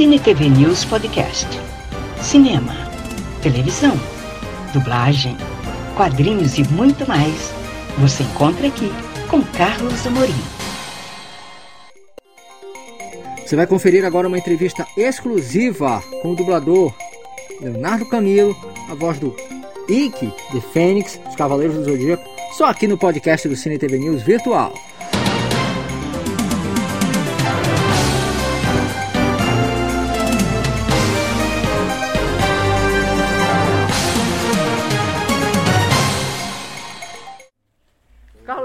Cine TV News Podcast. Cinema, televisão, dublagem, quadrinhos e muito mais. Você encontra aqui com Carlos Amorim. Você vai conferir agora uma entrevista exclusiva com o dublador Leonardo Camilo, a voz do Ike de Fênix, os Cavaleiros do Zodíaco, só aqui no podcast do Cine TV News Virtual.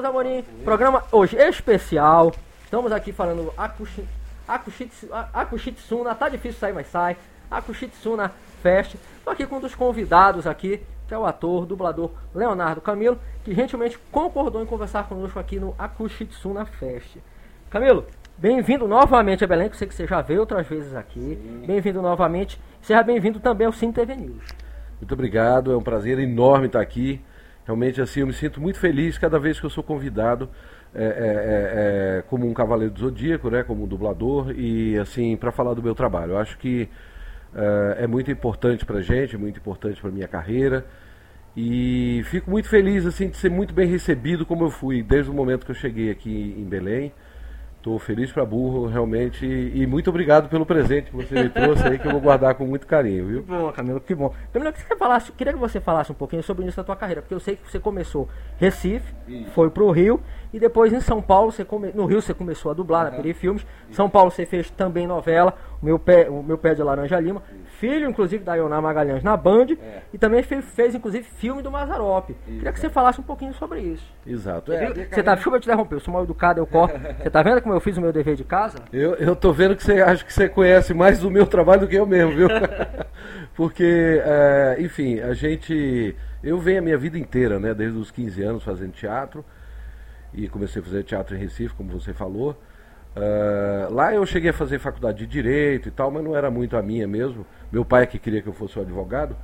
Carlos Amorim, programa hoje especial. Estamos aqui falando Akushi, Akushitsu- Akushitsuna, tá difícil sair, mas sai. Akushitsuna Fest. Estou aqui com um dos convidados aqui, que é o ator, dublador Leonardo Camilo, que gentilmente concordou em conversar conosco aqui no Akushitsuna Fest. Camilo, bem-vindo novamente a Belém, que eu sei que você já veio outras vezes aqui. Bem-vindo novamente. Seja bem-vindo também ao Cine TV News. Muito obrigado, é um prazer enorme estar aqui. Realmente, assim, eu me sinto muito feliz cada vez que eu sou convidado é, é, é, é, como um cavaleiro do zodíaco, né, como um dublador e assim para falar do meu trabalho. Eu acho que é, é muito importante para gente, muito importante para minha carreira e fico muito feliz assim de ser muito bem recebido como eu fui desde o momento que eu cheguei aqui em Belém. Estou feliz para burro, realmente, e muito obrigado pelo presente que você me trouxe aí, que eu vou guardar com muito carinho, viu? Que bom, Camilo, que bom. Camilo, que você falasse, queria que você falasse um pouquinho sobre o início da tua carreira, porque eu sei que você começou Recife, foi pro Rio, e depois em São Paulo, você come... no Rio você começou a dublar na Peri Filmes, São Paulo você fez também novela, o meu pé, o meu pé de Laranja Lima, filho inclusive da Ioná Magalhães na Band, e também fez, fez inclusive filme do Mazarop. Queria que você falasse um pouquinho sobre isso. Exato. É, Você tá, desculpa eu te interromper, eu sou mal educado, eu corto. Você tá vendo como eu fiz o meu dever de casa? Eu, eu tô vendo que você acha que você conhece mais do meu trabalho do que eu mesmo, viu? Porque, é, enfim, a gente. Eu venho a minha vida inteira, né? Desde os 15 anos fazendo teatro. E comecei a fazer teatro em Recife, como você falou. Ah, lá eu cheguei a fazer faculdade de Direito e tal, mas não era muito a minha mesmo. Meu pai é que queria que eu fosse um advogado.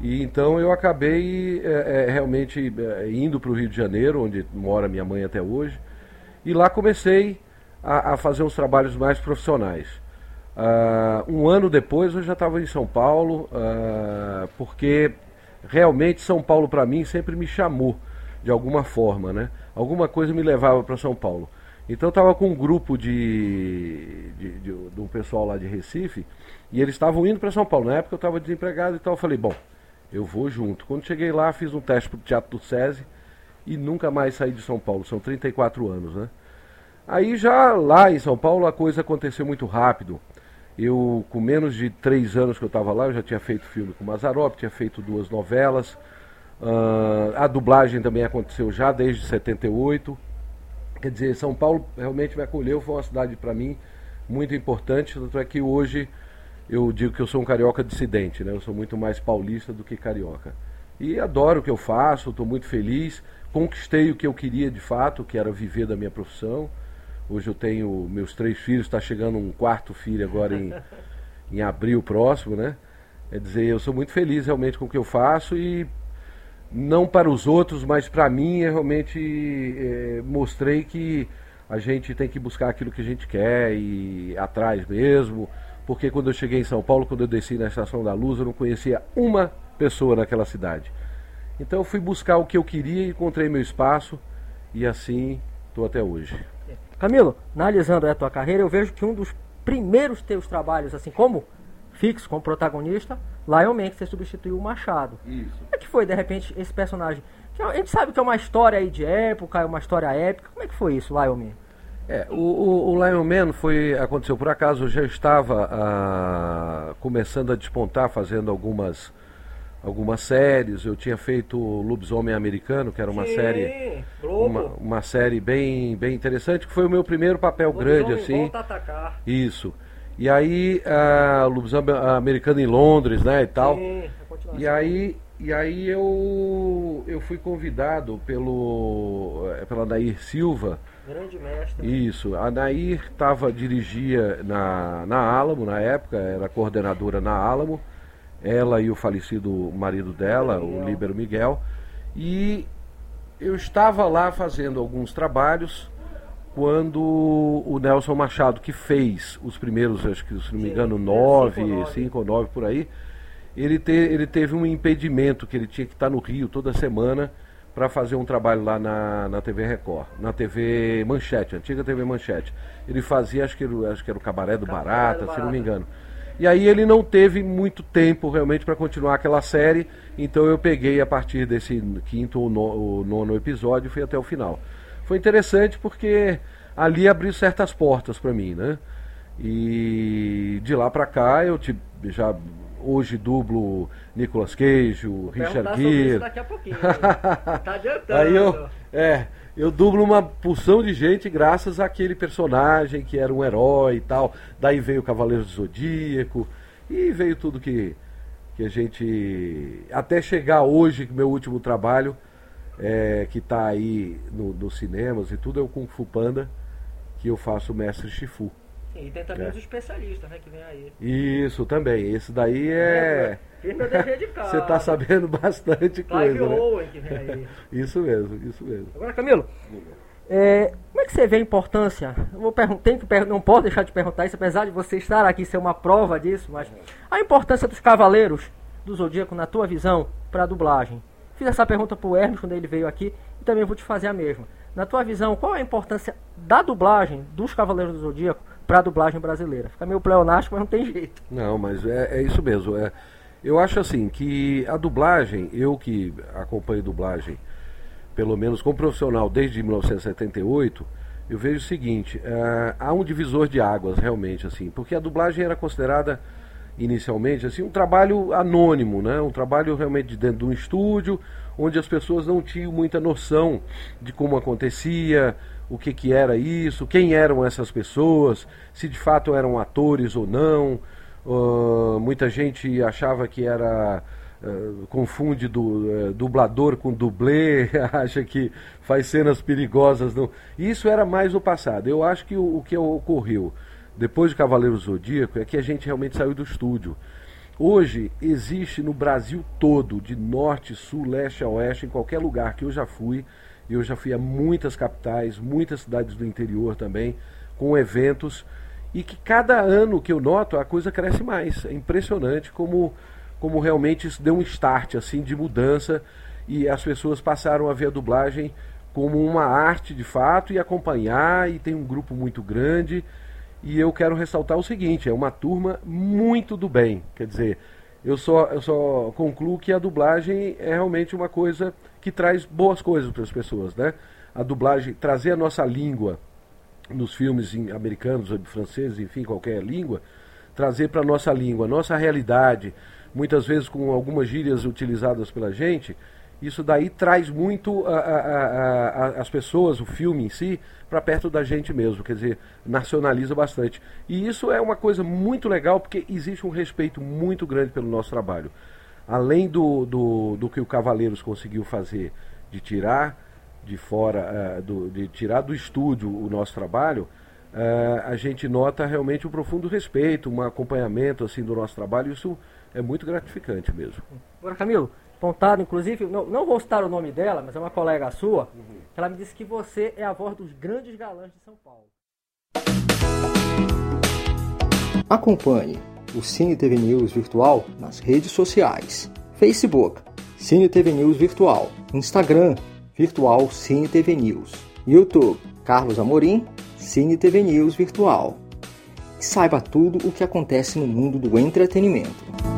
E então eu acabei é, é, realmente é, indo para o Rio de Janeiro, onde mora minha mãe até hoje. E lá comecei a, a fazer uns trabalhos mais profissionais. Ah, um ano depois eu já estava em São Paulo, ah, porque realmente São Paulo para mim sempre me chamou de alguma forma, né? Alguma coisa me levava para São Paulo. Então eu estava com um grupo de, de, de, de um pessoal lá de Recife e eles estavam indo para São Paulo. Na época eu estava desempregado e tal. Falei, bom, eu vou junto. Quando cheguei lá, fiz um teste para o Teatro do SESI e nunca mais saí de São Paulo. São 34 anos, né? Aí já lá em São Paulo a coisa aconteceu muito rápido. Eu, com menos de três anos que eu estava lá, eu já tinha feito filme com Mazarop, tinha feito duas novelas. Ah, a dublagem também aconteceu já desde 78. Quer dizer, São Paulo realmente me acolheu, foi uma cidade para mim muito importante, tanto é que hoje eu digo que eu sou um carioca dissidente, né? Eu sou muito mais paulista do que carioca. E adoro o que eu faço, estou muito feliz, conquistei o que eu queria de fato, que era viver da minha profissão. Hoje eu tenho meus três filhos, está chegando um quarto filho agora em, em abril próximo, né? Quer dizer, eu sou muito feliz realmente com o que eu faço e não para os outros, mas para mim eu realmente eh, mostrei que a gente tem que buscar aquilo que a gente quer e atrás mesmo. Porque quando eu cheguei em São Paulo, quando eu desci na Estação da Luz, eu não conhecia uma pessoa naquela cidade. Então eu fui buscar o que eu queria, encontrei meu espaço e assim estou até hoje. Camilo, analisando a tua carreira, eu vejo que um dos primeiros teus trabalhos, assim como fixo, como protagonista, Lion Man, que você substituiu o Machado. Isso. Como é que foi, de repente, esse personagem? Que A gente sabe que é uma história aí de época, é uma história épica. Como é que foi isso, Lion Man? É, o, o, o Lion Man foi, aconteceu por acaso, eu já estava ah, começando a despontar, fazendo algumas, algumas séries. Eu tinha feito Lobisomem Americano, que era uma série uma, uma série bem, bem interessante, que foi o meu primeiro papel grande, assim. Volta a atacar. Isso. E aí, a Lobisomem Americano em Londres, né, e tal. Sim. E aí, e aí eu, eu fui convidado pelo, eh, pela Nair Silva, Grande mestre. isso, a Nair tava, dirigia na, na Álamo na época, era coordenadora na Álamo, ela e o falecido marido dela, o Líbero Miguel, e eu estava lá fazendo alguns trabalhos quando o Nelson Machado, que fez os primeiros, acho que se não me engano, nove, cinco ou nove por aí, ele, te, ele teve um impedimento que ele tinha que estar no Rio toda semana para fazer um trabalho lá na, na TV Record, na TV Manchete, antiga TV Manchete. Ele fazia, acho que, era, acho que era o Cabaré do Cabaré Barata, do Barata, se não me engano. E aí ele não teve muito tempo realmente para continuar aquela série, então eu peguei a partir desse quinto ou nono episódio e fui até o final. Foi interessante porque ali abriu certas portas para mim, né? E de lá para cá eu te, já hoje dublo Nicolas Cage, o Richard Gere. daqui a pouquinho. tá adiantando. Aí eu, é, eu dublo uma porção de gente graças àquele personagem que era um herói e tal. Daí veio o Cavaleiro do Zodíaco e veio tudo que, que a gente. Até chegar hoje, meu último trabalho, é, que está aí no, nos cinemas e tudo, é o Kung Fu Panda, que eu faço o Mestre Shifu. E tem também é. os especialistas, né, que vem aí. Isso também. Esse daí é. Fiz meu dever de casa. Você está sabendo bastante Clive coisa. Né? Owen que vem aí. isso mesmo, isso mesmo. Agora, Camilo, é, como é que você vê a importância? Eu vou tenho que não posso deixar de perguntar isso, apesar de você estar aqui ser uma prova disso, mas a importância dos cavaleiros do Zodíaco, na tua visão, para a dublagem. Fiz essa pergunta para o Hermes quando ele veio aqui e também vou te fazer a mesma. Na tua visão, qual é a importância da dublagem dos Cavaleiros do Zodíaco para a dublagem brasileira. Fica meio pleonástico, mas não tem jeito. Não, mas é, é isso mesmo. É, eu acho assim que a dublagem, eu que acompanho dublagem, pelo menos como profissional desde 1978, eu vejo o seguinte: é, há um divisor de águas realmente, assim, porque a dublagem era considerada inicialmente assim um trabalho anônimo, né? Um trabalho realmente dentro de um estúdio onde as pessoas não tinham muita noção de como acontecia, o que, que era isso, quem eram essas pessoas, se de fato eram atores ou não. Uh, muita gente achava que era. Uh, confunde do, uh, dublador com dublê, acha que faz cenas perigosas. Não. Isso era mais o passado. Eu acho que o, o que ocorreu depois de Cavaleiro Zodíaco é que a gente realmente saiu do estúdio. Hoje existe no Brasil todo, de norte, sul, leste a oeste, em qualquer lugar que eu já fui, eu já fui a muitas capitais, muitas cidades do interior também, com eventos, e que cada ano que eu noto a coisa cresce mais. É impressionante como, como realmente isso deu um start assim de mudança e as pessoas passaram a ver a dublagem como uma arte de fato e acompanhar, e tem um grupo muito grande. E eu quero ressaltar o seguinte: é uma turma muito do bem. Quer dizer, eu só, eu só concluo que a dublagem é realmente uma coisa que traz boas coisas para as pessoas, né? A dublagem, trazer a nossa língua nos filmes americanos franceses, enfim, qualquer língua, trazer para a nossa língua, nossa realidade, muitas vezes com algumas gírias utilizadas pela gente, isso daí traz muito a, a, a, as pessoas, o filme em si, para perto da gente mesmo, quer dizer, nacionaliza bastante. E isso é uma coisa muito legal porque existe um respeito muito grande pelo nosso trabalho. Além do, do, do que o Cavaleiros conseguiu fazer de tirar de fora, uh, do, de tirar do estúdio o nosso trabalho, uh, a gente nota realmente um profundo respeito, um acompanhamento assim do nosso trabalho. Isso é muito gratificante mesmo. Agora, Camilo, Pontado, inclusive, não, não vou citar o nome dela, mas é uma colega sua, uhum. que ela me disse que você é a voz dos grandes galãs de São Paulo. Acompanhe o Cine TV News Virtual nas redes sociais. Facebook, Cine TV News Virtual. Instagram, Virtual Cine TV News. YouTube, Carlos Amorim, Cine TV News Virtual. E saiba tudo o que acontece no mundo do entretenimento.